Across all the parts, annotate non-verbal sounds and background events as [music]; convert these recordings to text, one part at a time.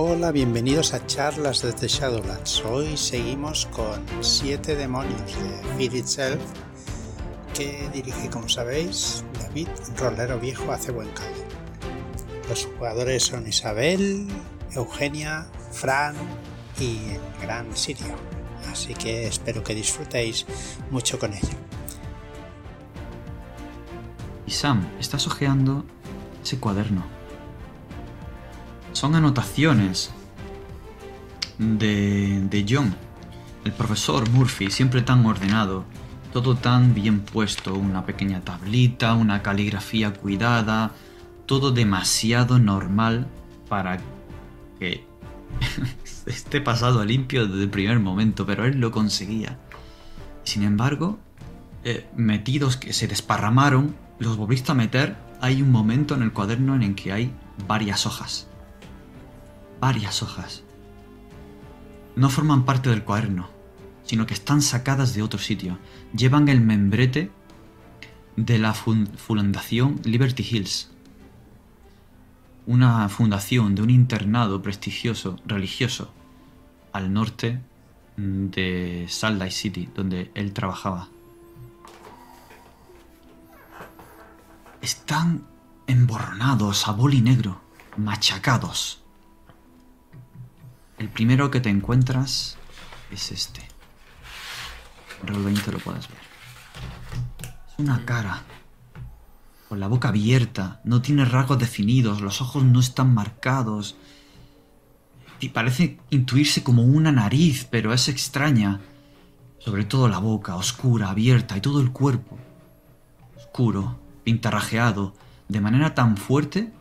Hola, bienvenidos a charlas desde Shadowlands. Hoy seguimos con Siete demonios de Feed Itself, que dirige, como sabéis, David Rolero Viejo hace buen caldo. Los jugadores son Isabel, Eugenia, Fran y el gran Sirio. Así que espero que disfrutéis mucho con ello. Y Sam, estás hojeando ese cuaderno. Son anotaciones de, John, el profesor Murphy, siempre tan ordenado, todo tan bien puesto, una pequeña tablita, una caligrafía cuidada, todo demasiado normal para que [laughs] esté pasado limpio desde el primer momento, pero él lo conseguía. Sin embargo, eh, metidos que se desparramaron, los volviste a meter, hay un momento en el cuaderno en el que hay varias hojas. Varias hojas. No forman parte del cuaderno, sino que están sacadas de otro sitio. Llevan el membrete de la Fundación Liberty Hills. Una fundación de un internado prestigioso religioso al norte de Salt Lake City, donde él trabajaba. Están emborronados a boli negro, machacados. El primero que te encuentras es este. Roll 20 lo puedes ver. Es una cara. Con la boca abierta, no tiene rasgos definidos, los ojos no están marcados. Y parece intuirse como una nariz, pero es extraña. Sobre todo la boca, oscura, abierta, y todo el cuerpo. Oscuro, pintarrajeado, de manera tan fuerte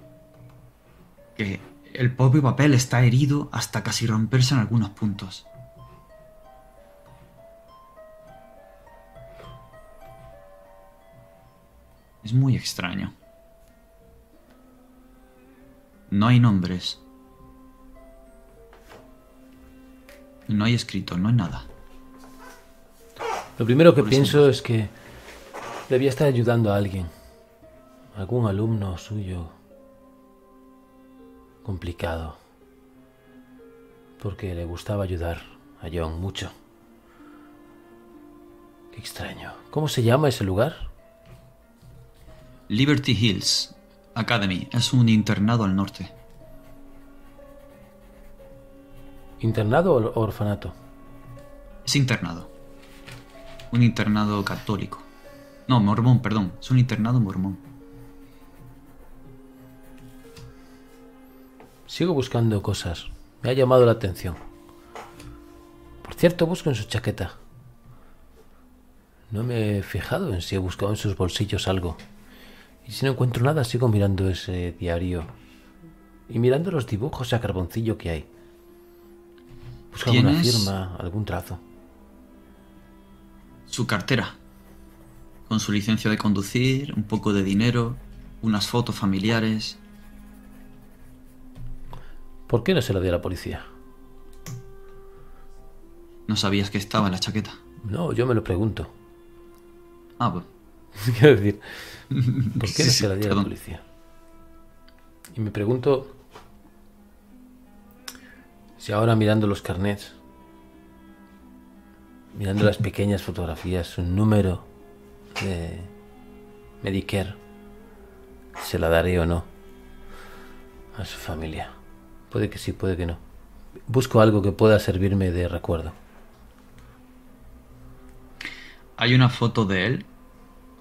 que el propio papel está herido hasta casi romperse en algunos puntos. Es muy extraño. No hay nombres. No hay escrito, no hay nada. Lo primero que pienso es que debía estar ayudando a alguien. Algún alumno suyo. Complicado. Porque le gustaba ayudar a John mucho. Qué extraño. ¿Cómo se llama ese lugar? Liberty Hills Academy. Es un internado al norte. ¿Internado o orfanato? Es internado. Un internado católico. No, mormón, perdón. Es un internado mormón. Sigo buscando cosas. Me ha llamado la atención. Por cierto, busco en su chaqueta. No me he fijado en si he buscado en sus bolsillos algo. Y si no encuentro nada, sigo mirando ese diario. Y mirando los dibujos a carboncillo que hay. Busca alguna firma, algún trazo. Su cartera. Con su licencia de conducir, un poco de dinero, unas fotos familiares. ¿Por qué no se lo dio a la policía? ¿No sabías que estaba en la chaqueta? No, yo me lo pregunto. Ah, pues. [laughs] Quiero decir, ¿por qué no se la dio a la policía? Y me pregunto si ahora mirando los carnets, mirando las pequeñas fotografías, un número de Medicare, se la daré o no a su familia. Puede que sí, puede que no. Busco algo que pueda servirme de recuerdo. Hay una foto de él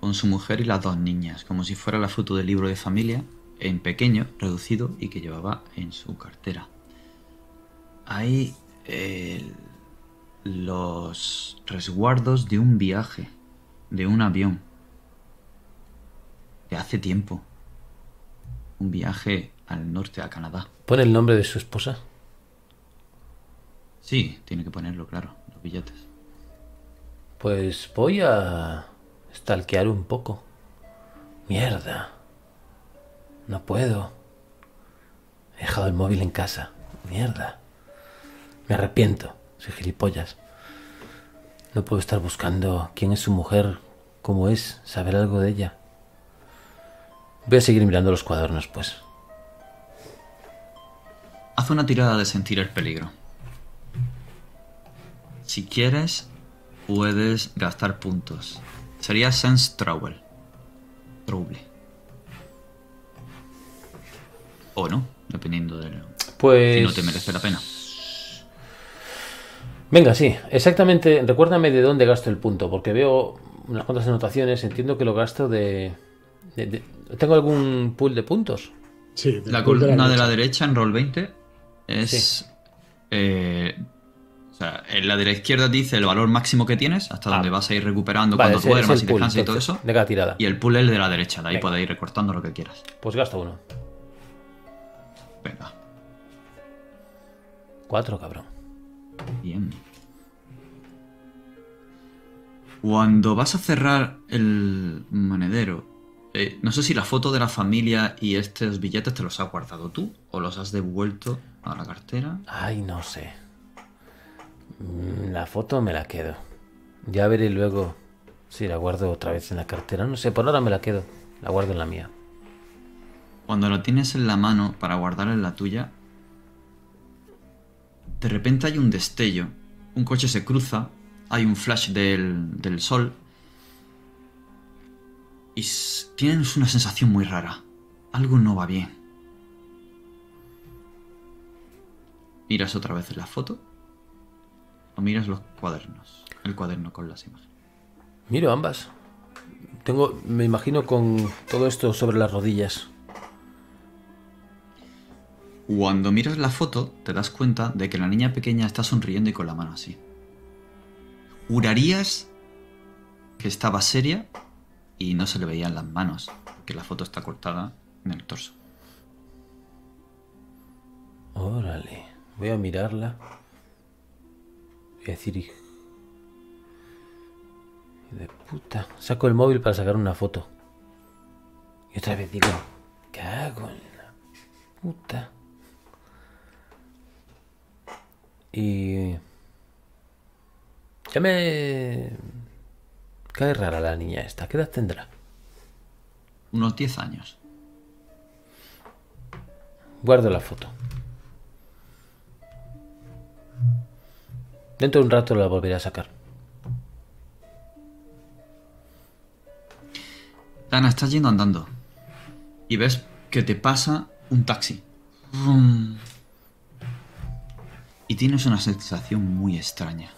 con su mujer y las dos niñas, como si fuera la foto del libro de familia, en pequeño, reducido y que llevaba en su cartera. Hay eh, los resguardos de un viaje, de un avión, de hace tiempo. Un viaje al norte, a Canadá. ¿Pone el nombre de su esposa? Sí, tiene que ponerlo, claro, los billetes. Pues voy a stalkear un poco. Mierda. No puedo. He dejado el móvil en casa. Mierda. Me arrepiento. Soy gilipollas. No puedo estar buscando quién es su mujer, cómo es, saber algo de ella. Voy a seguir mirando los cuadernos, pues. Haz una tirada de sentir el peligro. Si quieres, puedes gastar puntos. Sería Sense Trouble. Trouble. O no, dependiendo de Pues. si no te merece la pena. Venga, sí, exactamente. Recuérdame de dónde gasto el punto, porque veo unas cuantas anotaciones. Entiendo que lo gasto de. de- de- ¿Tengo algún pool de puntos? Sí, La columna de la derecha. derecha en roll 20 es. eh, o sea, en la de la izquierda dice el valor máximo que tienes, hasta Ah. donde vas a ir recuperando Vale, cuando duermas y descansas y todo eso. De cada tirada. Y el pool es el de la derecha, de ahí Venga. puedes ir recortando lo que quieras. Pues gasto uno. Venga, Cuatro, cabrón. bien. Cuando vas a cerrar el monedero, eh, no sé si la foto de la familia y estos billetes te los has guardado tú o los has devuelto a la cartera. Ay, no sé. Mm, La foto me la quedo. Ya veré luego si la guardo otra vez en la cartera. No sé, por ahora me la quedo. La guardo en la mía. Cuando lo tienes en la mano para guardar en la tuya, de repente hay un destello. Un coche se cruza, hay un flash del, del sol. Y tienes una sensación muy rara. Algo no va bien. Miras otra vez la foto. O miras los cuadernos. El cuaderno con las imágenes. Miro ambas. Tengo, me imagino con todo esto sobre las rodillas. Cuando miras la foto, te das cuenta de que la niña pequeña está sonriendo y con la mano así. Jurarías que estaba seria y no se le veían las manos, porque la foto está cortada en el torso. Órale. Voy a mirarla. Voy a decir... "Hij- De puta. Saco el móvil para sacar una foto. Y otra vez digo... Cago en la puta. Y... Ya me... Cae rara la niña esta. ¿Qué edad tendrá? Unos 10 años. Guardo la foto. Dentro de un rato la volveré a sacar. Dana, estás yendo andando. Y ves que te pasa un taxi. Y tienes una sensación muy extraña.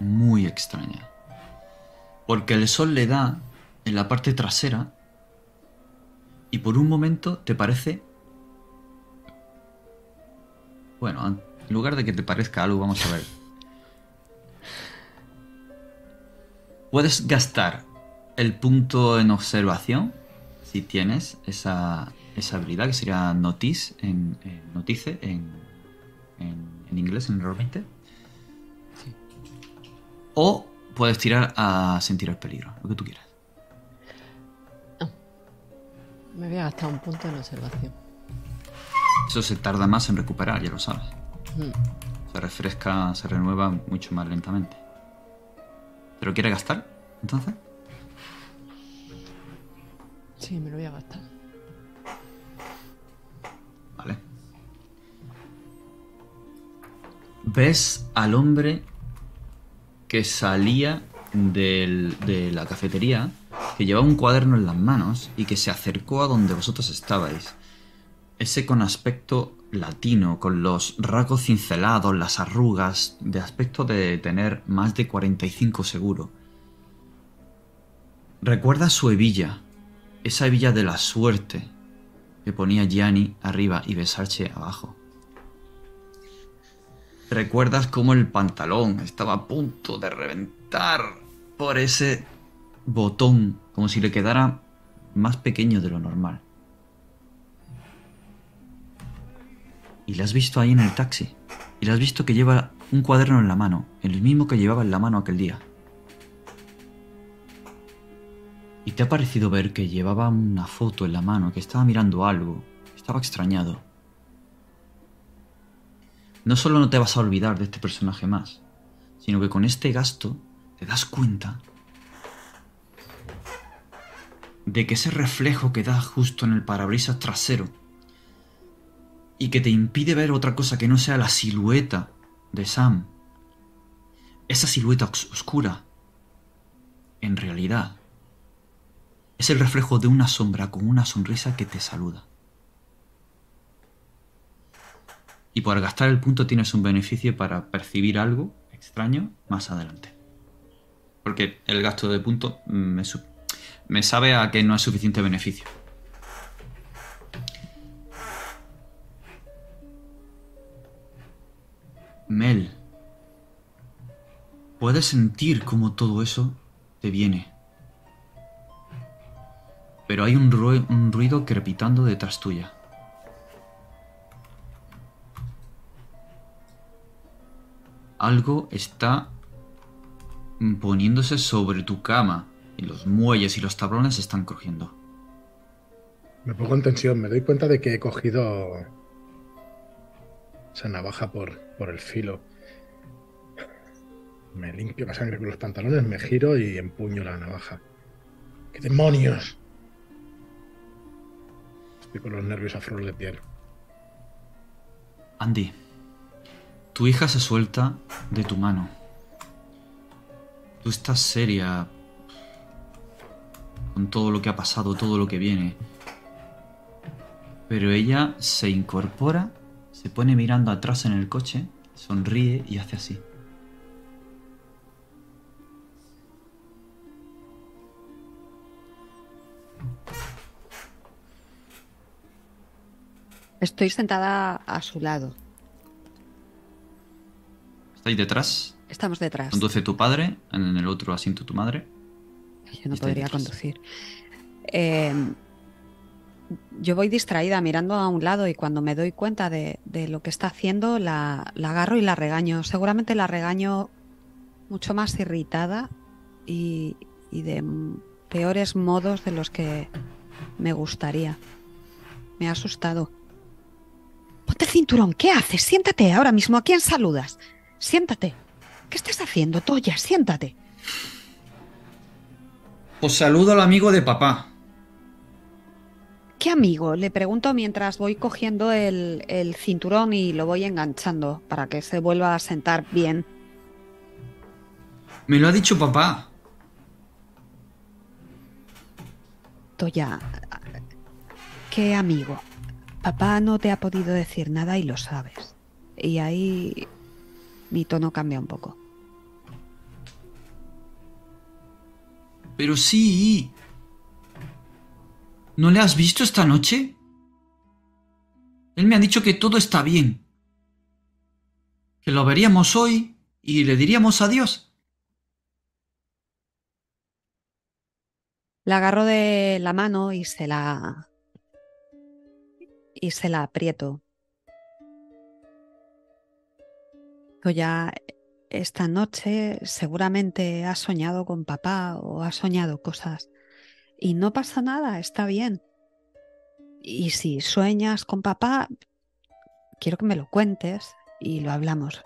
Muy extraña. Porque el sol le da en la parte trasera y por un momento te parece... Bueno, en lugar de que te parezca algo, vamos a ver. Puedes gastar el punto en observación, si tienes esa, esa habilidad, que sería notice en, en notice en, en, en inglés, en error 20. O puedes tirar a sentir el peligro, lo que tú quieras. Me voy a gastar un punto en observación. Eso se tarda más en recuperar, ya lo sabes. Mm. Se refresca, se renueva mucho más lentamente. ¿Te lo quieres gastar? Entonces. Sí, me lo voy a gastar. Vale. Ves al hombre que salía del- de la cafetería, que llevaba un cuaderno en las manos y que se acercó a donde vosotros estabais. Ese con aspecto latino, con los rasgos cincelados, las arrugas, de aspecto de tener más de 45 seguro. Recuerda su hebilla, esa hebilla de la suerte, que ponía Gianni arriba y Besarche abajo. ¿Recuerdas cómo el pantalón estaba a punto de reventar por ese botón, como si le quedara más pequeño de lo normal? Y le has visto ahí en el taxi. Y le has visto que lleva un cuaderno en la mano, el mismo que llevaba en la mano aquel día. Y te ha parecido ver que llevaba una foto en la mano, que estaba mirando algo, estaba extrañado. No solo no te vas a olvidar de este personaje más, sino que con este gasto te das cuenta de que ese reflejo que da justo en el parabrisas trasero y que te impide ver otra cosa que no sea la silueta de Sam. Esa silueta os- oscura, en realidad, es el reflejo de una sombra con una sonrisa que te saluda. Y por gastar el punto tienes un beneficio para percibir algo extraño más adelante. Porque el gasto de punto me, me sabe a que no es suficiente beneficio. Mel, puedes sentir cómo todo eso te viene. Pero hay un, un ruido crepitando detrás tuya. Algo está poniéndose sobre tu cama y los muelles y los tablones están crujiendo. Me pongo en tensión, me doy cuenta de que he cogido esa navaja por, por el filo. Me limpio la sangre con los pantalones, me giro y empuño la navaja. ¡Qué demonios! Estoy con los nervios a flor de piel. Andy, tu hija se suelta de tu mano. Tú estás seria con todo lo que ha pasado, todo lo que viene. Pero ella se incorpora, se pone mirando atrás en el coche, sonríe y hace así. Estoy sentada a su lado. ¿Estáis detrás? Estamos detrás. Conduce tu padre, en el otro asiento tu madre. Yo no podría detrás. conducir. Eh, yo voy distraída mirando a un lado y cuando me doy cuenta de, de lo que está haciendo, la, la agarro y la regaño. Seguramente la regaño mucho más irritada y, y de peores modos de los que me gustaría. Me ha asustado. Ponte cinturón, ¿qué haces? Siéntate ahora mismo. ¿A quién saludas? Siéntate. ¿Qué estás haciendo, Toya? Siéntate. Os saludo al amigo de papá. ¿Qué amigo? Le pregunto mientras voy cogiendo el, el cinturón y lo voy enganchando para que se vuelva a sentar bien. Me lo ha dicho papá. Toya, ¿qué amigo? Papá no te ha podido decir nada y lo sabes. Y ahí mi tono cambia un poco. Pero sí. ¿No le has visto esta noche? Él me ha dicho que todo está bien. Que lo veríamos hoy y le diríamos adiós. La agarro de la mano y se la. y se la aprieto. Toya, esta noche seguramente has soñado con papá o has soñado cosas. Y no pasa nada, está bien. Y si sueñas con papá, quiero que me lo cuentes y lo hablamos.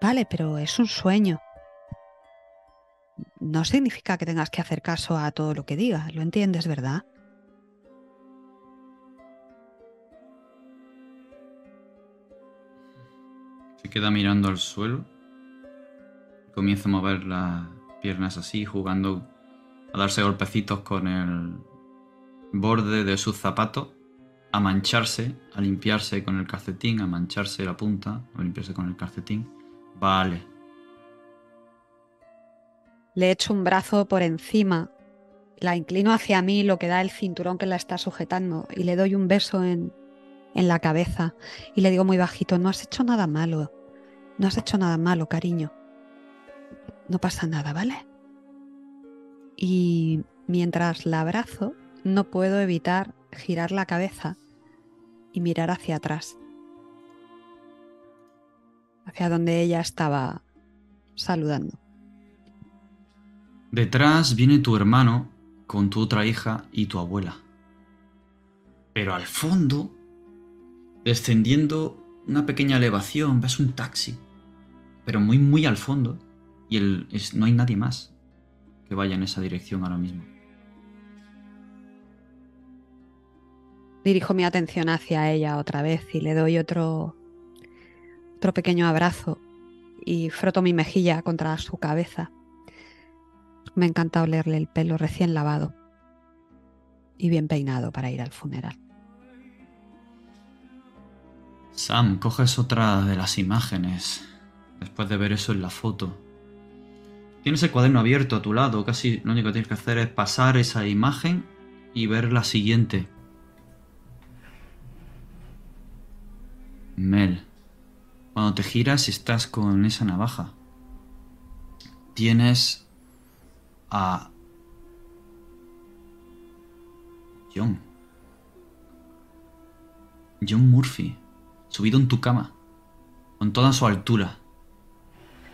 Vale, pero es un sueño. No significa que tengas que hacer caso a todo lo que diga, lo entiendes, ¿verdad? Se queda mirando al suelo. Comienza a mover las piernas así, jugando a darse golpecitos con el borde de su zapato, a mancharse, a limpiarse con el calcetín, a mancharse la punta, a limpiarse con el calcetín. Vale. Le echo un brazo por encima, la inclino hacia mí, lo que da el cinturón que la está sujetando, y le doy un beso en, en la cabeza y le digo muy bajito, no has hecho nada malo, no has hecho nada malo, cariño. No pasa nada, ¿vale? Y mientras la abrazo, no puedo evitar girar la cabeza y mirar hacia atrás, hacia donde ella estaba saludando. Detrás viene tu hermano con tu otra hija y tu abuela. Pero al fondo, descendiendo una pequeña elevación, ves un taxi. Pero muy, muy al fondo. Y no hay nadie más que vaya en esa dirección ahora mismo. Dirijo mi atención hacia ella otra vez y le doy otro, otro pequeño abrazo y froto mi mejilla contra su cabeza. Me encanta olerle el pelo recién lavado y bien peinado para ir al funeral. Sam, coges otra de las imágenes después de ver eso en la foto. Tienes el cuaderno abierto a tu lado, casi lo único que tienes que hacer es pasar esa imagen y ver la siguiente. Mel, cuando te giras estás con esa navaja. Tienes a John. John Murphy, subido en tu cama, con toda su altura,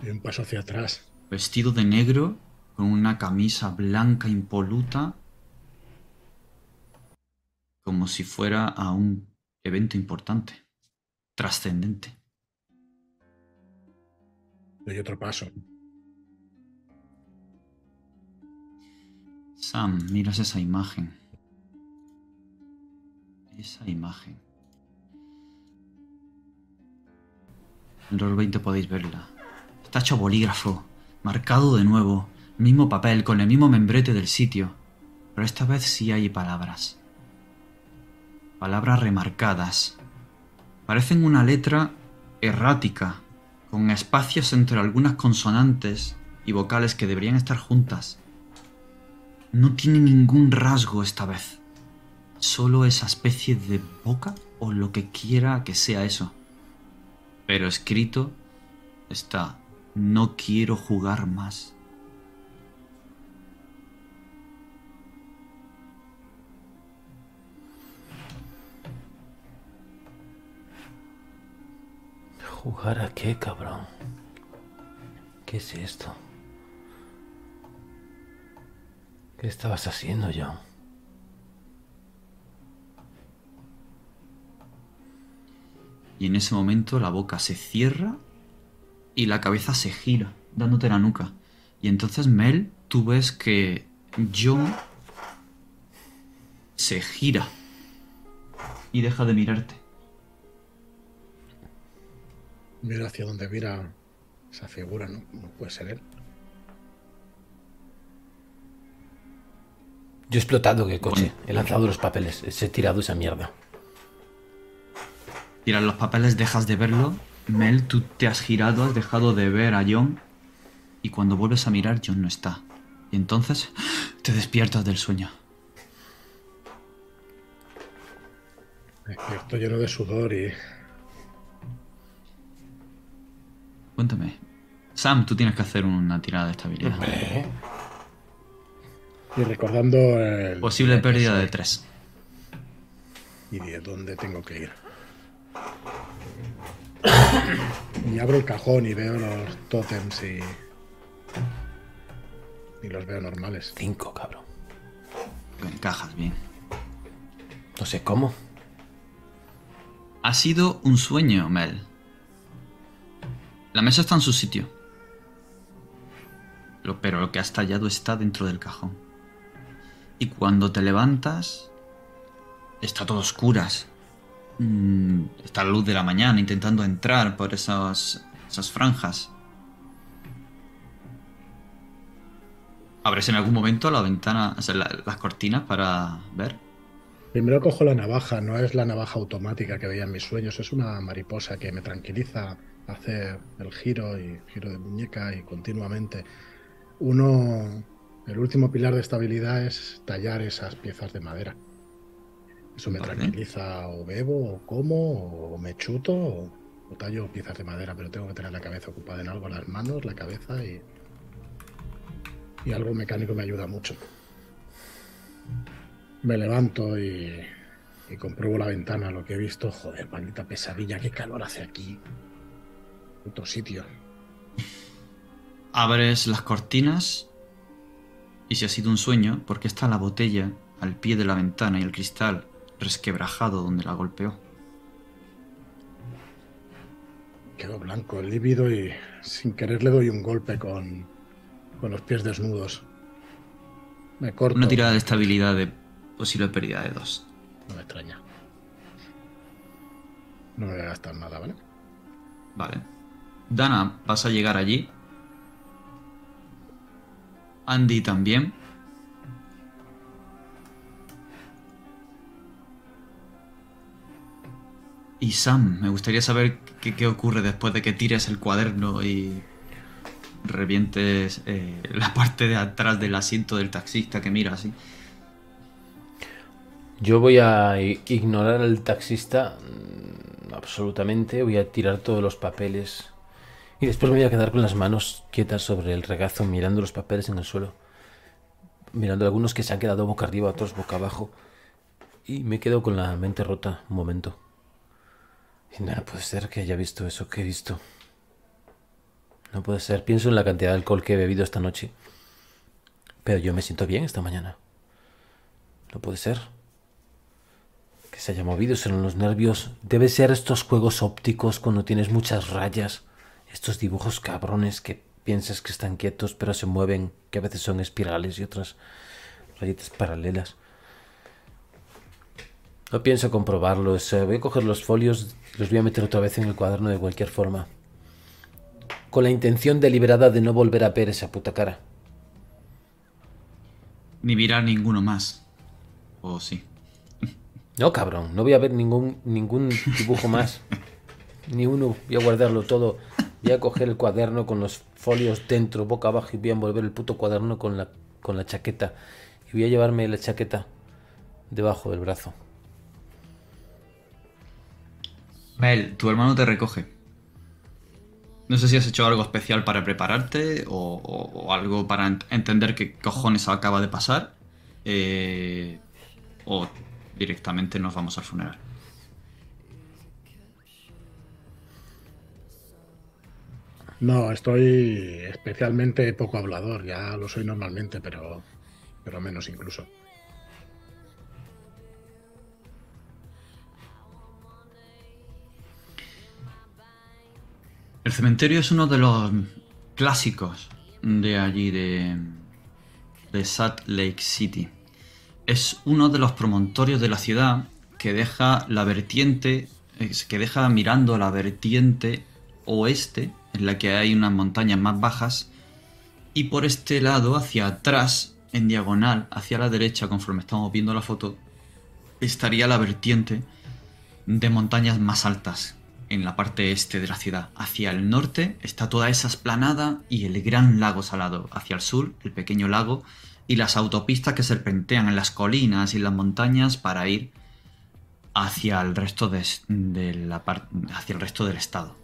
Y un paso hacia atrás. Vestido de negro, con una camisa blanca impoluta, como si fuera a un evento importante, trascendente. Doy otro paso. Sam, miras esa imagen. Esa imagen. En Roll 20 podéis verla. Está hecho bolígrafo, marcado de nuevo, mismo papel, con el mismo membrete del sitio. Pero esta vez sí hay palabras. Palabras remarcadas. Parecen una letra errática, con espacios entre algunas consonantes y vocales que deberían estar juntas. No tiene ningún rasgo esta vez. Solo esa especie de boca o lo que quiera que sea eso. Pero escrito está, no quiero jugar más. ¿Jugar a qué, cabrón? ¿Qué es esto? ¿Qué estabas haciendo, John? Y en ese momento la boca se cierra y la cabeza se gira, dándote la nuca. Y entonces Mel, tú ves que John se gira y deja de mirarte. Mira hacia donde mira esa figura, ¿no? No puede ser él. Yo he explotado el coche. He lanzado los papeles. He tirado esa mierda. Tiras los papeles, dejas de verlo. Mel, tú te has girado, has dejado de ver a John. Y cuando vuelves a mirar, John no está. Y entonces te despiertas del sueño. Estoy lleno de sudor y Cuéntame. Sam, tú tienes que hacer una tirada de estabilidad. Y recordando el... Posible pérdida de 3. Y de dónde tengo que ir. [coughs] Y abro el cajón y veo los tótems y... Y los veo normales. Cinco, cabrón. Encajas bien. No sé cómo. Ha sido un sueño, Mel. La mesa está en su sitio. Lo- Pero lo que ha estallado está dentro del cajón. Y cuando te levantas, está todo a oscuras. Mm, Está la luz de la mañana intentando entrar por esas, esas franjas. ¿Abres en algún momento la ventana, la- las cortinas para ver? Primero cojo la navaja, no es la navaja automática que veía en mis sueños, es una mariposa que me tranquiliza hacer el giro y giro de muñeca y continuamente. Uno, el último pilar de estabilidad es tallar esas piezas de madera. Eso me Vale. tranquiliza, o bebo, o como, o me chuto, o, o tallo piezas de madera, pero tengo que tener la cabeza ocupada en algo, las manos, la cabeza y, y algo mecánico me ayuda mucho. Me levanto y, y compruebo la ventana, lo que he visto. Joder, maldita pesadilla, qué calor hace aquí. Otro sitio. Abres las cortinas y si ha sido un sueño, porque está la botella al pie de la ventana y el cristal resquebrajado donde la golpeó. Quedo blanco, lívido y sin querer le doy un golpe con, con los pies desnudos. Me corto. Una tirada de estabilidad de posible pérdida de dos. no me extraña. No me voy a gastar nada, ¿vale? Vale. Dana, vas a llegar allí. Andy también. Y Sam, me gustaría saber qué, ocurre después de que tires el cuaderno y revientes eh, la parte de atrás del asiento del taxista que mira así. Yo voy a ignorar al taxista mm, absolutamente, voy a tirar todos los papeles y después me voy a quedar con las manos quietas sobre el regazo mirando los papeles en el suelo, mirando algunos que se han quedado boca arriba, otros boca abajo y me quedo con la mente rota un momento. Y nada, puede ser que haya visto eso que he visto. No puede ser, pienso en la cantidad de alcohol que he bebido esta noche. Pero yo me siento bien esta mañana. No puede ser que se haya movido, son los nervios. Debe ser estos juegos ópticos cuando tienes muchas rayas, estos dibujos cabrones que piensas que están quietos pero se mueven, que a veces son espirales y otras rayitas paralelas. No pienso comprobarlo, voy a coger los folios los voy a meter otra vez en el cuaderno de cualquier forma. Con la intención deliberada de no volver a ver esa puta cara. Ni mirar ninguno más. O sí. No, cabrón, no voy a ver ningún, ningún dibujo más. Ni uno. Voy a guardarlo todo. Voy a coger el cuaderno con los folios dentro, boca abajo, y voy a envolver el puto cuaderno con la, con la chaqueta. Y voy a llevarme la chaqueta debajo del brazo. Mel, tu hermano te recoge. No sé si has hecho algo especial para prepararte o, algo para ent- entender qué cojones acaba de pasar. eh, o directamente nos vamos al funeral. No, estoy especialmente poco hablador, ya lo soy normalmente, pero, pero menos incluso. El cementerio es uno de los clásicos de allí, de, de Salt Lake City. Es uno de los promontorios de la ciudad que deja la vertiente, que deja mirando la vertiente oeste, en la que hay unas montañas más bajas, y por este lado, hacia atrás, en diagonal, hacia la derecha, conforme estamos viendo la foto, estaría la vertiente de montañas más altas en la parte este de la ciudad. Hacia el norte está toda esa esplanada y el gran lago salado. Hacia el sur, el pequeño lago y las autopistas que serpentean en las colinas y las montañas para ir hacia el resto de, hacia el resto del estado.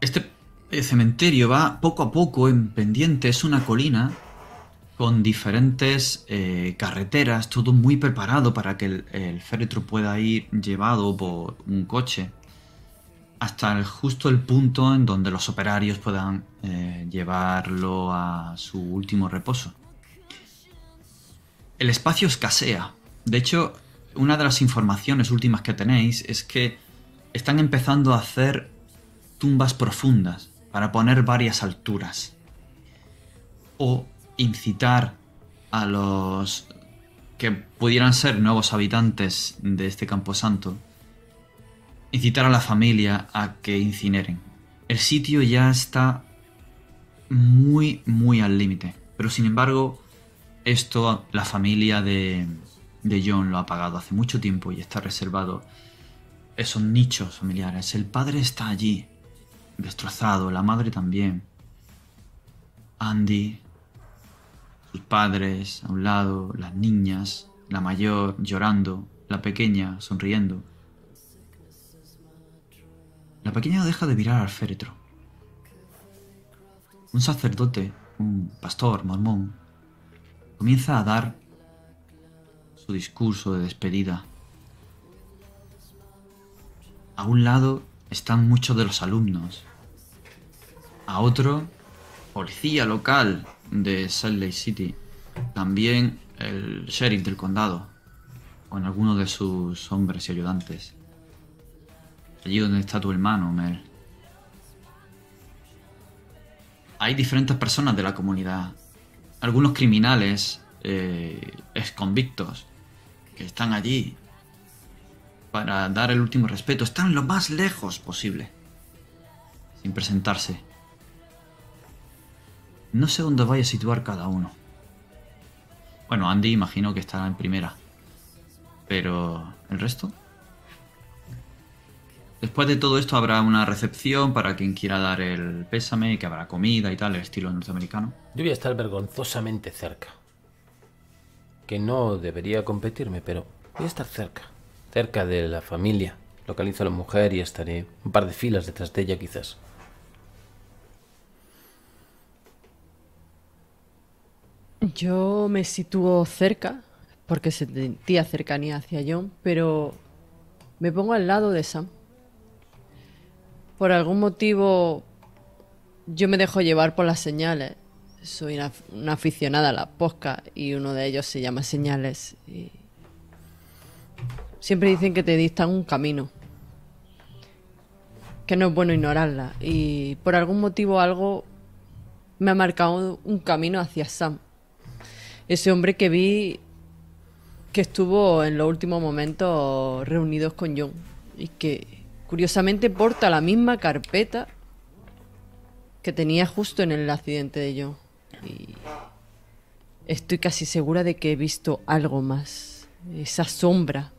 Este eh, cementerio va poco a poco en pendiente, es una colina con diferentes eh, carreteras, todo muy preparado para que el, féretro pueda ir llevado por un coche hasta el- justo el punto en donde los operarios puedan eh, llevarlo a su último reposo. El espacio escasea. De hecho, una de las informaciones últimas que tenéis es que están empezando a hacer tumbas profundas para poner varias alturas o incitar a los que pudieran ser nuevos habitantes de este camposanto, incitar a la familia a que incineren. El sitio ya está muy, muy al límite, pero sin embargo, esto la familia de, de John lo ha pagado hace mucho tiempo y está reservado esos nichos familiares. El padre está allí, destrozado, la madre también. Andy, sus padres a un lado, las niñas, la mayor llorando, la pequeña sonriendo. La pequeña no deja de mirar al féretro. Un sacerdote, un pastor mormón, comienza a dar su discurso de despedida. A un lado están muchos de los alumnos. A otro, policía local de Salt Lake City. También el sheriff del condado. Con algunos de sus hombres y ayudantes. Allí donde está tu hermano, Mel. Hay diferentes personas de la comunidad. Algunos criminales, eh, exconvictos, que están allí para dar el último respeto. Están lo más lejos posible, sin presentarse. No sé dónde vaya a situar cada uno. Bueno, Andy imagino que estará en primera. Pero... ¿El resto? Después de todo esto habrá una recepción para quien quiera dar el pésame, y que habrá comida y tal, el estilo norteamericano. Yo voy a estar vergonzosamente cerca. Que no debería competirme, pero voy a estar cerca. Cerca de la familia. Localizo a la mujer y estaré un par de filas detrás de ella quizás. Yo me sitúo cerca, porque sentía cercanía hacia John, pero me pongo al lado de Sam. Por algún motivo, yo me dejo llevar por las señales. Soy una, aficionada a las poscas y uno de ellos se llama señales. Siempre dicen que te dictan un camino, que no es bueno ignorarla. Y por algún motivo algo me ha marcado un camino hacia Sam ese hombre que vi que estuvo en los últimos momentos reunidos con John y que curiosamente porta la misma carpeta que tenía justo en el accidente de John. Y estoy casi segura de que he visto algo más. Esa sombra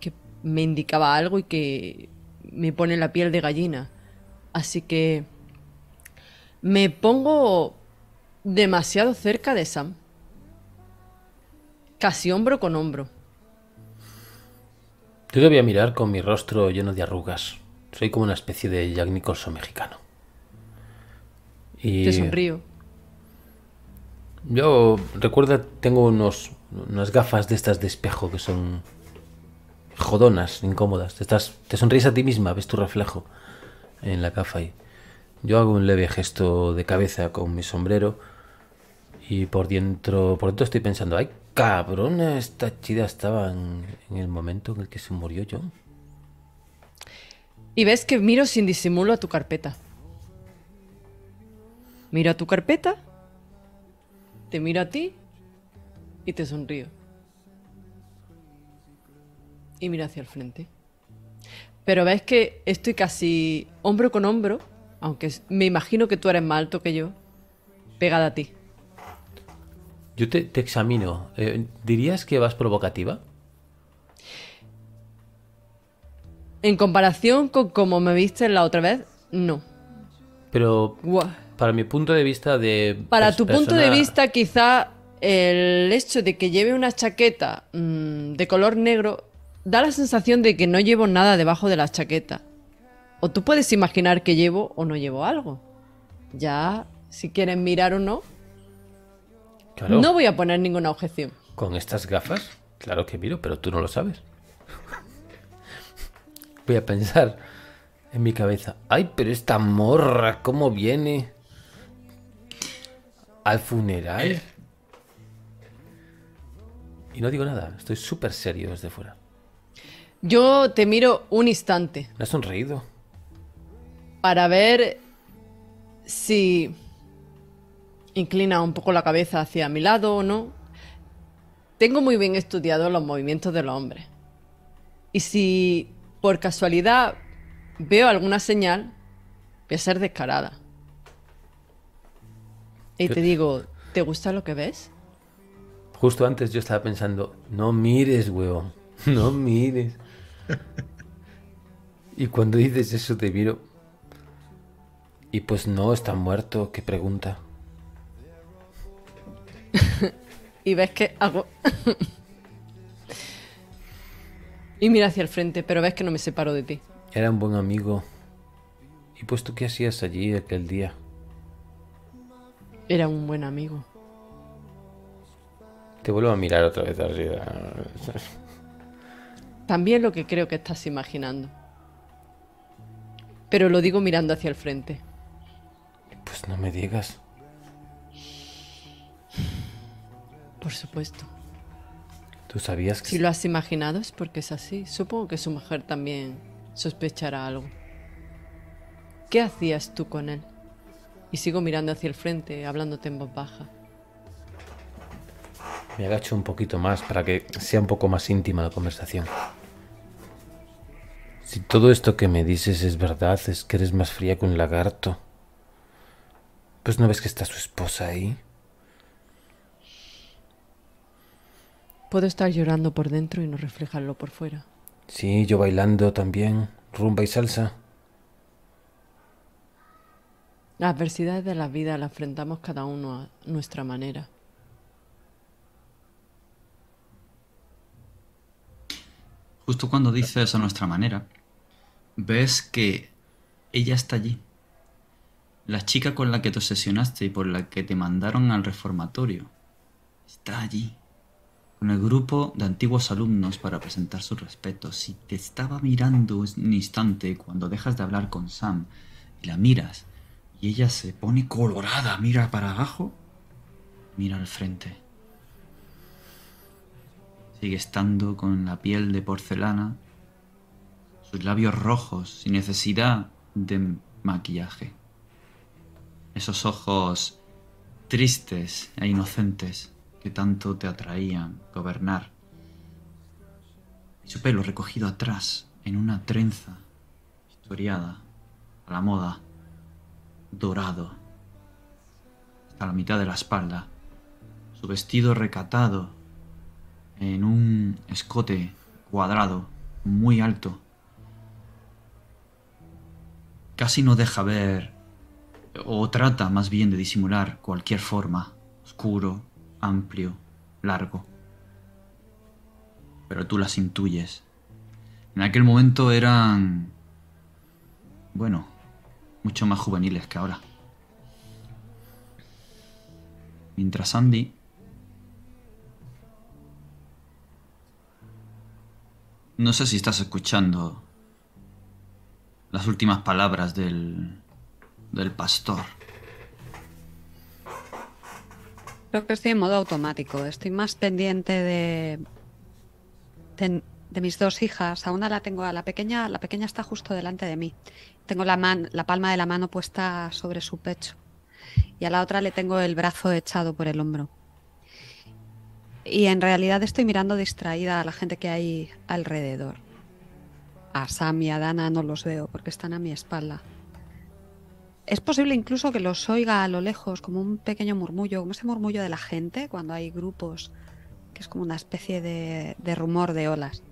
que me indicaba algo y que me pone la piel de gallina. Así que me pongo demasiado cerca de Sam casi hombro con hombro. Yo te voy a mirar con mi rostro lleno de arrugas. Soy como una especie de Jack Nicholson mexicano. Y Te sonrío. Yo recuerda, tengo unos, unas gafas de estas de espejo que son jodonas, incómodas. Estás, te sonríes a ti misma, ves tu reflejo en la gafa y yo hago un leve gesto de cabeza con mi sombrero y por dentro, por dentro estoy pensando, ay cabrona, esta chida estaba en, el momento en el que se murió John. Y ves que miro sin disimulo a tu carpeta. Miro a tu carpeta, te miro a ti y te sonrío. Y miro hacia el frente. Pero ves que estoy casi hombro con hombro, aunque me imagino que tú eres más alto que yo, pegada a ti. Yo te, te examino. Eh, ¿Dirías que vas provocativa? En comparación con como me viste la otra vez, no. Pero para mi punto de vista de... Para tu punto de vista, quizá el hecho de que lleve una chaqueta mm, de color negro da la sensación de que no llevo nada debajo de la chaqueta. O tú puedes imaginar que llevo o no llevo algo. Ya, si quieren mirar o no, Claro, no voy a poner ninguna objeción. con estas gafas, claro que miro, pero tú no lo sabes. [laughs] Voy a pensar en mi cabeza, ay, pero esta morra, ¿cómo viene? Al funeral. Y no digo nada, estoy súper serio desde fuera. Yo te miro un instante Me has sonreído. para ver si inclina un poco la cabeza hacia mi lado o no. Tengo muy bien estudiado los movimientos de los hombres. Y si por casualidad veo alguna señal, voy a ser descarada. Y te digo, ¿te gusta lo que ves? Justo antes yo estaba pensando, no mires, huevón, [laughs] no mires. y cuando dices eso te miro. Y pues no, está muerto, qué pregunta. [laughs] Y ves que hago... [laughs] y mira hacia el frente, pero ves que no me separo de ti. Era un buen amigo. ¿Y pues tú qué hacías allí aquel día? Era un buen amigo. Te vuelvo a mirar otra vez arriba. También lo que creo que estás imaginando. Pero lo digo mirando hacia el frente. Pues no me digas. Por supuesto. ¿Tú sabías que... Si lo has imaginado es porque es así. Supongo que su mujer también sospechará algo. ¿Qué hacías tú con él? Y sigo mirando hacia el frente, hablándote en voz baja. Me agacho un poquito más para que sea un poco más íntima la conversación. Si todo esto que me dices es verdad, es que eres más fría que un lagarto. Pues no ves que está su esposa ahí. Puedo estar llorando por dentro y no reflejarlo por fuera. Sí, yo bailando también, rumba y salsa. Las adversidades de la vida las enfrentamos cada uno a nuestra manera. Justo cuando dices a nuestra manera, ves que ella está allí. La chica con la que te obsesionaste y por la que te mandaron al reformatorio está allí, con el grupo de antiguos alumnos para presentar sus respetos. Y te estaba mirando un instante cuando dejas de hablar con Sam y la miras y ella se pone colorada, mira para abajo, mira al frente. Sigue estando con la piel de porcelana, sus labios rojos, sin necesidad de maquillaje. Esos ojos tristes e inocentes que tanto te atraían gobernar. Y su pelo recogido atrás en una trenza historiada a la moda dorado hasta la mitad de la espalda, su vestido recatado en un escote cuadrado muy alto. Casi no deja ver o trata más bien de disimular cualquier forma, oscuro, amplio, largo. Pero tú las intuyes. En aquel momento eran... Bueno, mucho más juveniles que ahora. Mientras Andy No sé si estás escuchando las últimas palabras del, del pastor. Creo que estoy en modo automático. Estoy más pendiente de, de, de mis dos hijas. A una la tengo, a la pequeña, la pequeña está justo delante de mí. Tengo la, man, la palma de la mano puesta sobre su pecho. Y a la otra le tengo el brazo echado por el hombro. Y en realidad estoy mirando distraída a la gente que hay alrededor. A Sam y a Dana no los veo porque están a mi espalda. Es posible incluso que los oiga a lo lejos como un pequeño murmullo, como ese murmullo de la gente cuando hay grupos, que es como una especie de, rumor de olas.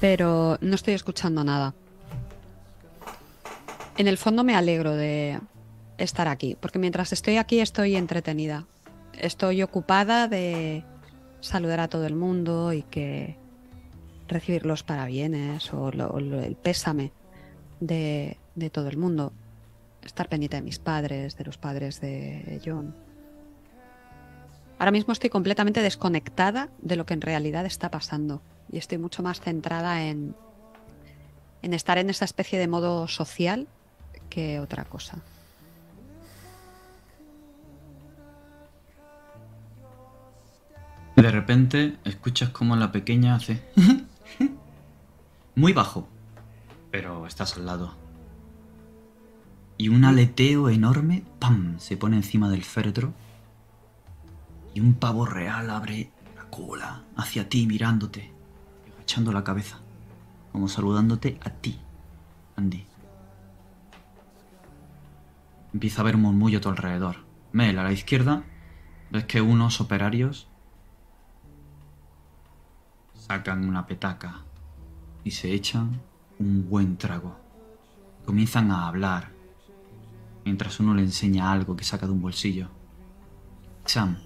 Pero no estoy escuchando nada. En el fondo me alegro de estar aquí, porque mientras estoy aquí estoy entretenida. Estoy ocupada de saludar a todo el mundo y que recibir los parabienes o, lo- o el pésame de, de todo el mundo. Estar pendiente de mis padres, de los padres de John. Ahora mismo estoy completamente desconectada de lo que en realidad está pasando y estoy mucho más centrada en, en estar en esa especie de modo social que otra cosa. De repente escuchas como la pequeña hace... [laughs] Muy bajo, pero estás al lado. Y un aleteo enorme, ¡pam!, se pone encima del féretro. Y un pavo real abre la cola hacia ti mirándote, y agachando la cabeza, como saludándote a ti, Andy. Empieza a haber un murmullo a tu alrededor. Mel, a la izquierda, ves que unos operarios sacan una petaca y se echan un buen trago. Comienzan a hablar mientras uno le enseña algo que saca de un bolsillo. Sam,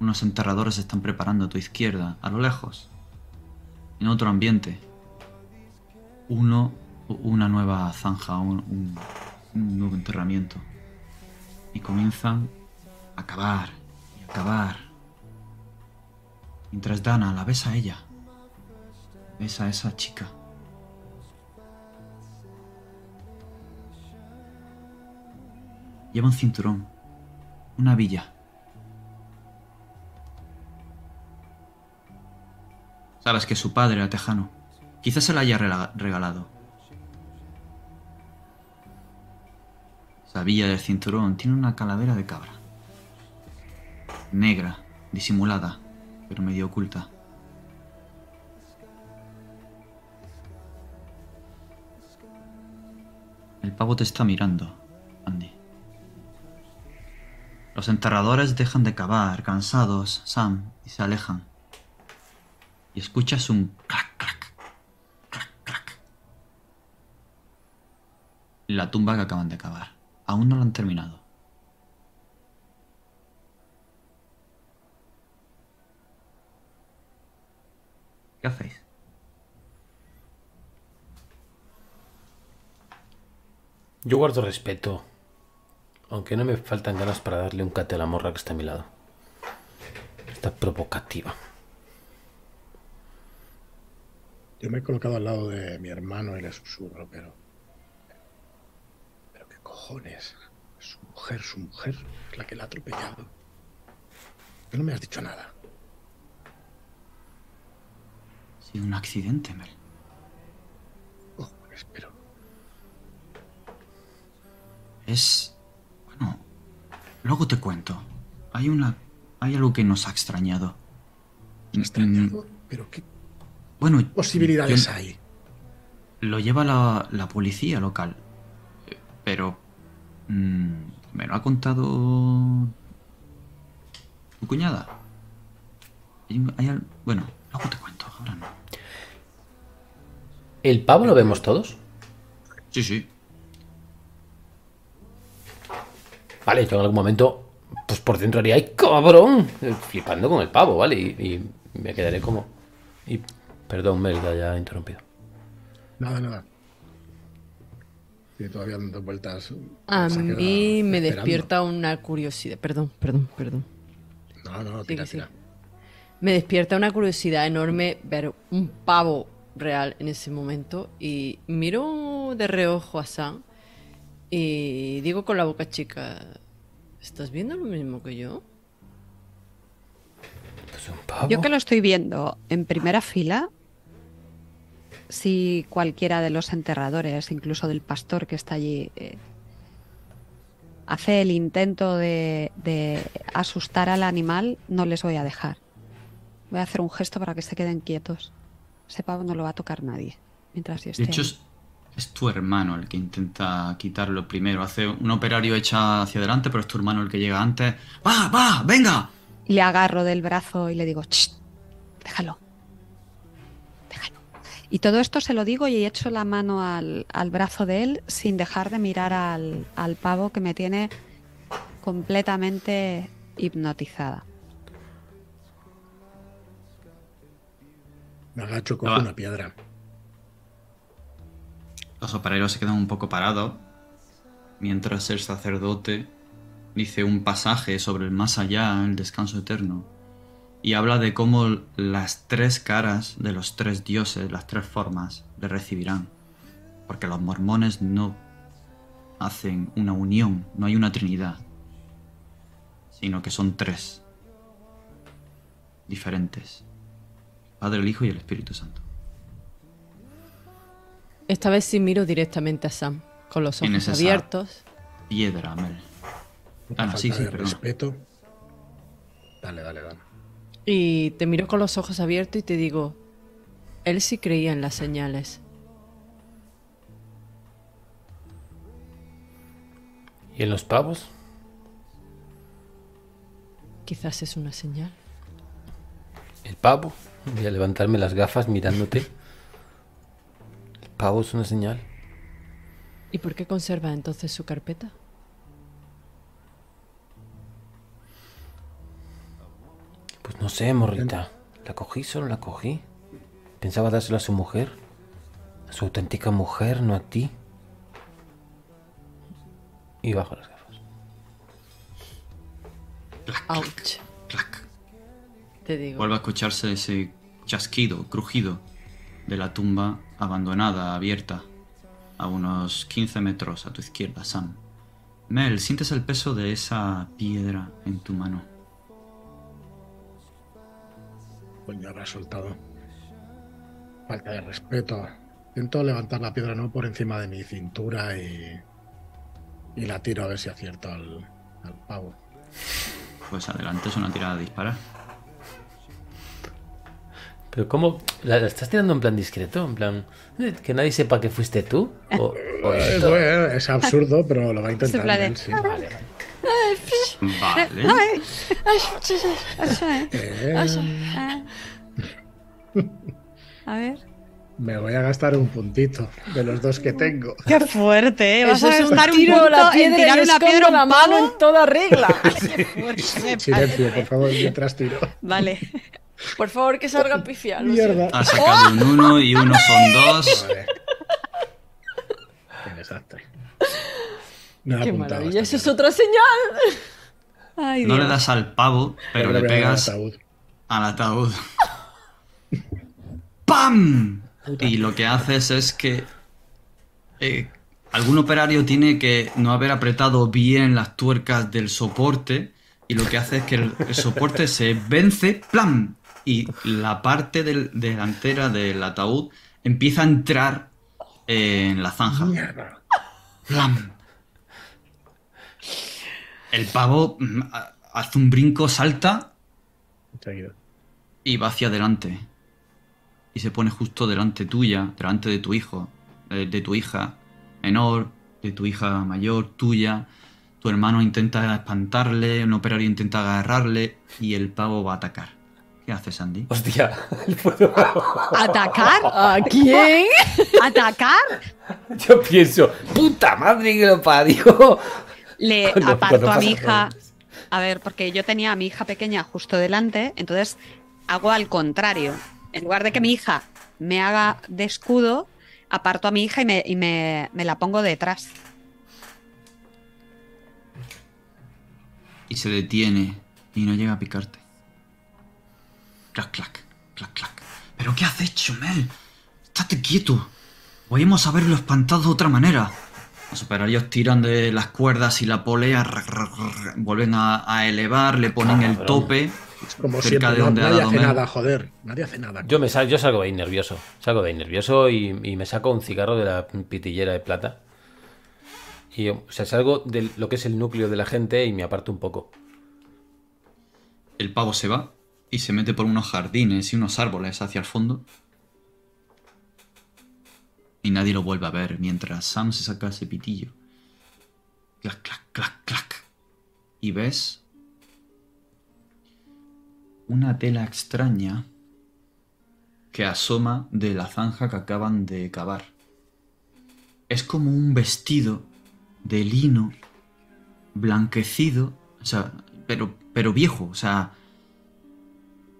unos enterradores están preparando a tu izquierda, a lo lejos. En otro ambiente. Uno, una nueva zanja, un, nuevo enterramiento. Y comienzan a cavar y a cavar. Mientras Dana la ves a ella. Ves a esa chica. Lleva un cinturón. Una villa. Sabes que su padre era tejano. Quizás se la haya regalado. Esa villa del cinturón tiene una calavera de cabra. negra, disimulada, pero medio oculta. El pavo te está mirando, Andy. Los enterradores dejan de cavar, cansados, Sam, y se alejan. Y escuchas un clac, clac, clac, clac. La tumba que acaban de cavar. Aún no la han terminado. ¿Qué hacéis? Yo guardo respeto. Aunque no me faltan ganas para darle un cate a la morra que está a mi lado. Está provocativa. Yo me he colocado al lado de mi hermano y le susurro, pero. Pero qué cojones. Su mujer, su mujer, es la que la ha atropellado. ¿Qué no me has dicho nada? Ha sido un accidente, Mel. Cojones, pero. Es... Bueno, luego te cuento. Hay una... Hay algo que nos ha extrañado. ¿Me has extrañado? ¿Pero qué Bueno, posibilidades yo- hay? Lo lleva la, la policía local. Pero... mm, me lo ha contado... Tu cuñada. Hay un- hay al- bueno, luego te cuento, ahora no. ¿El pavo lo vemos todos? Sí, sí. Vale, yo en algún momento, pues por dentro haría ¡ay, cabrón! Flipando con el pavo, ¿vale? Y, y me quedaré como. Y perdón, Melda, ya he interrumpido. Nada, nada. Y todavía dando vueltas. A mí me esperando. despierta una curiosidad. Perdón, perdón, perdón. No, no, Sí, tira, que sí. tira. Me despierta una curiosidad enorme ver un pavo real en ese momento y miro de reojo a Sam y digo con la boca chica, ¿estás viendo lo mismo que yo? Pues un pavo. Yo que lo estoy viendo en primera fila, si cualquiera de los enterradores, incluso del pastor que está allí, eh, hace el intento de, de asustar al animal, no les voy a dejar. Voy a hacer un gesto para que se queden quietos. Ese pavo no lo va a tocar nadie mientras yo esté De hecho, ahí. Es, tu hermano el que intenta quitarlo primero. Hace un operario echa hacia adelante, pero es tu hermano el que llega antes. ¡Va, va! ¡Venga! Le agarro del brazo y le digo, "Ch, déjalo. Déjalo. Y todo esto se lo digo y echo la mano al, al brazo de él sin dejar de mirar al, al pavo que me tiene completamente hipnotizada. Me agacho, cojo Ah. una piedra. Los operarios se quedan un poco parados mientras el sacerdote dice un pasaje sobre el más allá, el descanso eterno, y habla de cómo las tres caras de los tres dioses, las tres formas, le recibirán. Porque los mormones no hacen una unión, no hay una trinidad, sino que son tres diferentes. Padre, el Hijo y el Espíritu Santo. Esta vez sí miro directamente a Sam, con los ¿Quién ojos abiertos. Piedra, Mel. Ah, no, sí, sí, perdón. respeto. Dale, dale, dale. Y te miro con los ojos abiertos y te digo, él sí creía en las señales. ¿Y en los pavos? Quizás es una señal. El pavo. Voy a levantarme las gafas mirándote. Pavo es una señal. ¿Y por qué conserva entonces su carpeta? Pues no sé, morrita. ¿La cogí? Solo la cogí. Pensaba dárselo a su mujer. A su auténtica mujer, no a ti. Y bajo las gafas. Ouch. Clac. Te digo. Vuelve a escucharse ese chasquido, crujido de la tumba abandonada, abierta, a unos 15 metros a tu izquierda, Sam. Mel, sientes el peso de esa piedra en tu mano. Coño, habrá soltado. Falta de respeto. Intento levantar la piedra no por encima de mi cintura y. Y la tiro a ver si acierto al, al pavo. Pues adelante, es una tirada de disparar. Pero ¿cómo? ¿La, la estás tirando en plan discreto? En plan, eh, que nadie sepa que fuiste tú. O, o [laughs] Eh, es absurdo, pero lo va a intentar. plan de- él, sí. Vale, vale. Vale. Es. Eh, A ver. me voy a gastar un puntito de los dos que tengo. [laughs] Qué fuerte, ¿eh? Vas Eso a gastar un tiro punto la en piedra tirar una piedra a la mano en toda regla. [laughs] Silencio, por favor, mientras tiro. Vale. Por favor, que salga pifia. lo Mierda. Ha sacado un 1 y uno son [laughs] 2. Vale. Qué desastre. No Qué maravilla, eso es otra señal. Ay, No le das al pavo, pero le al pegas ataúd. al ataúd. [laughs] ¡Pam! Y lo que haces es que eh, algún operario tiene que no haber apretado bien las tuercas del soporte y lo que hace es que el, el soporte se vence, ¡plam! Y la parte del- delantera del ataúd empieza a entrar eh, en la zanja. Mierda. El pavo mm, ha- hace un brinco, salta Seguido. y va hacia adelante. Y se pone justo delante tuya, delante de tu hijo, eh, de tu hija menor, de tu hija mayor, tuya. Tu hermano intenta espantarle, un operario intenta agarrarle y el pavo va a atacar. ¿Qué haces, Andy? Hostia, [laughs] puedo- ¿Atacar? ¿A quién? ¿Atacar? yo pienso, puta madre que lo parió. Le Cuando- aparto cuando a mi hija. A ver, porque yo tenía a mi hija pequeña justo delante, entonces hago al contrario. En lugar de que mi hija me haga de escudo, aparto a mi hija y me, y me- me la pongo detrás. Y se detiene y no llega a picarte. Clac, clac, clac, clac. ¿Pero qué has hecho, Mel? Estate quieto. Podemos haberlo espantado de otra manera. Los operarios tiran de las cuerdas y la polea vuelven a, a elevar, le ponen el tope Como cerca siempre, de no- donde ha nadie dado hace Mel. nada, joder. Nadie hace nada. Yo, me sal- yo salgo de ahí nervioso. Salgo de ahí nervioso y, y me saco un cigarro de la pitillera de plata. Y o sea, salgo de lo que es el núcleo de la gente y me aparto un poco. El pavo se va y se mete por unos jardines y unos árboles hacia el fondo. Y nadie lo vuelve a ver mientras Sam se saca ese pitillo. Clac, clac, clac, clac. Y ves una tela extraña que asoma de la zanja que acaban de cavar. Es como un vestido de lino blanquecido, o sea, pero, pero viejo, o sea,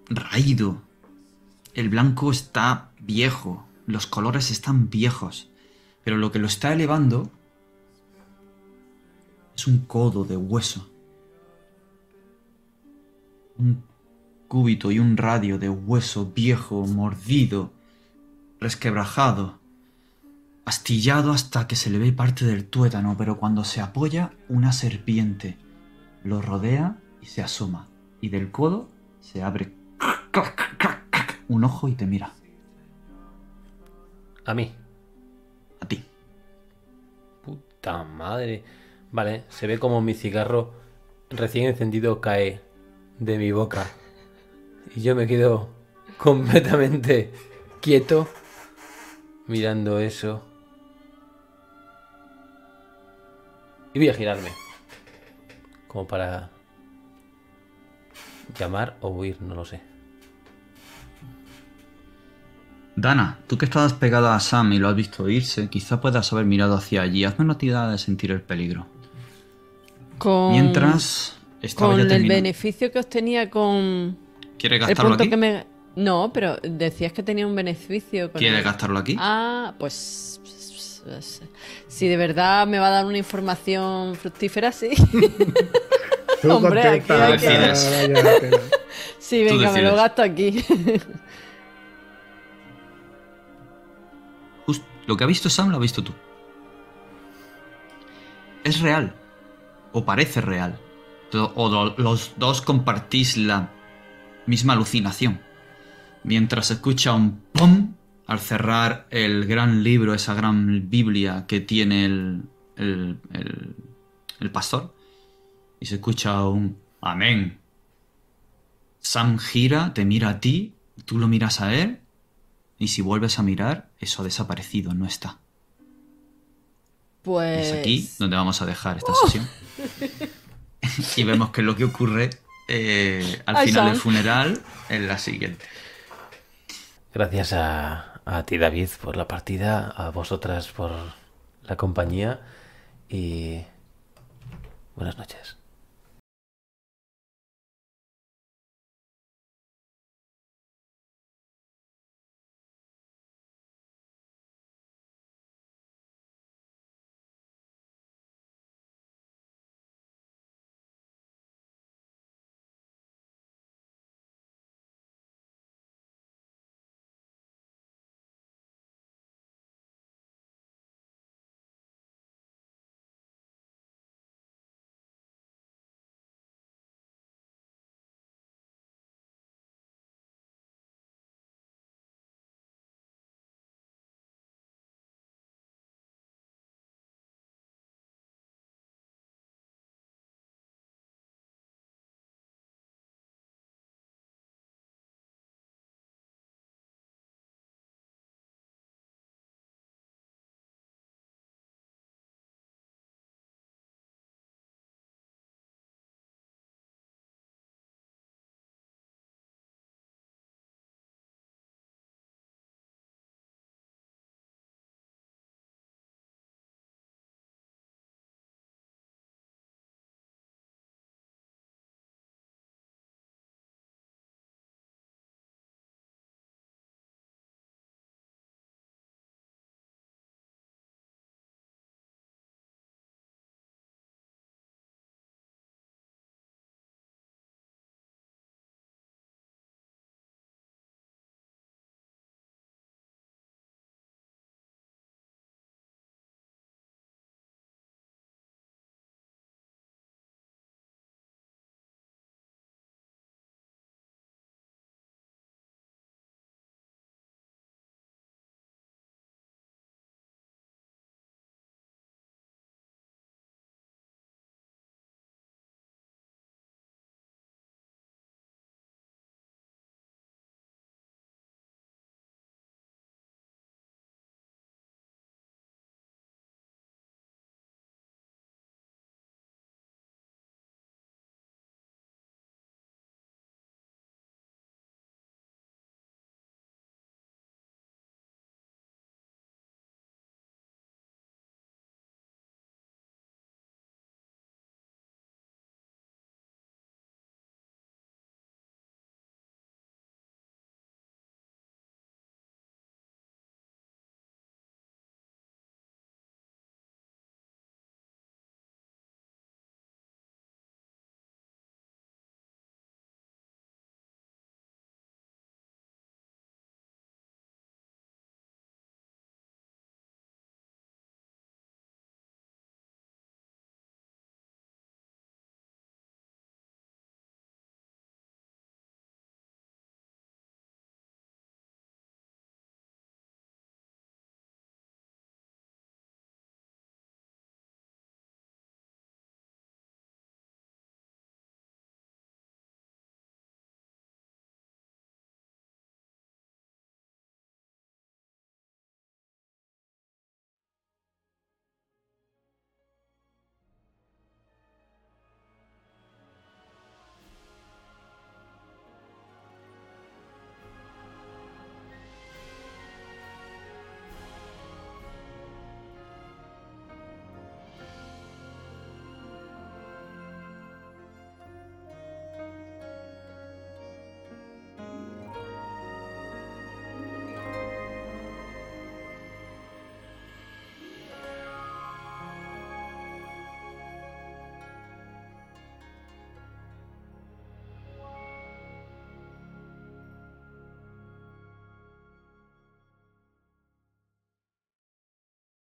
raído. El blanco está viejo, los colores están viejos, pero lo que lo está elevando es un codo de hueso. Un cúbito y un radio de hueso viejo, mordido, resquebrajado, astillado hasta que se le ve parte del tuétano, pero cuando se apoya, una serpiente lo rodea y se asoma. Y del codo se abre un ojo y te mira. A mí. A ti. Puta madre. Vale, se ve como mi cigarro recién encendido cae de mi boca. Y yo me quedo completamente quieto mirando eso. Y voy a girarme. Como para llamar o huir, no lo sé. Dana, tú que estabas pegada a Sam y lo has visto irse, quizá puedas haber mirado hacia allí. Hazme una tirada de sentir el peligro. Con, Mientras estaba con ya el beneficio que obtenía con ¿Quieres el gastarlo punto aquí? que me... No, pero decías que tenía un beneficio. Con ¿Quieres el- gastarlo aquí? Ah, pues, pues, pues, Si de verdad me va a dar una información fructífera, sí. Tú [laughs] Hombre, aquí hay que- cara, ya, pero- Sí, venga, me decides. lo gasto aquí. [laughs] lo que ha visto Sam lo ha visto tú. Es real. O parece real. O lo- los dos compartís la misma alucinación. Mientras escucha un pum al cerrar el gran libro, esa gran Biblia que tiene el, el, el- el pastor. Y se escucha un Amén. Sam gira, te mira a ti, tú lo miras a él, y si vuelves a mirar, eso ha desaparecido, no está. Pues. Es aquí donde vamos a dejar esta sesión. [laughs] y vemos que lo que ocurre eh, al Ay, final del Sam. funeral es la siguiente. Gracias a, a ti, David, por la partida, a vosotras por la compañía y buenas noches.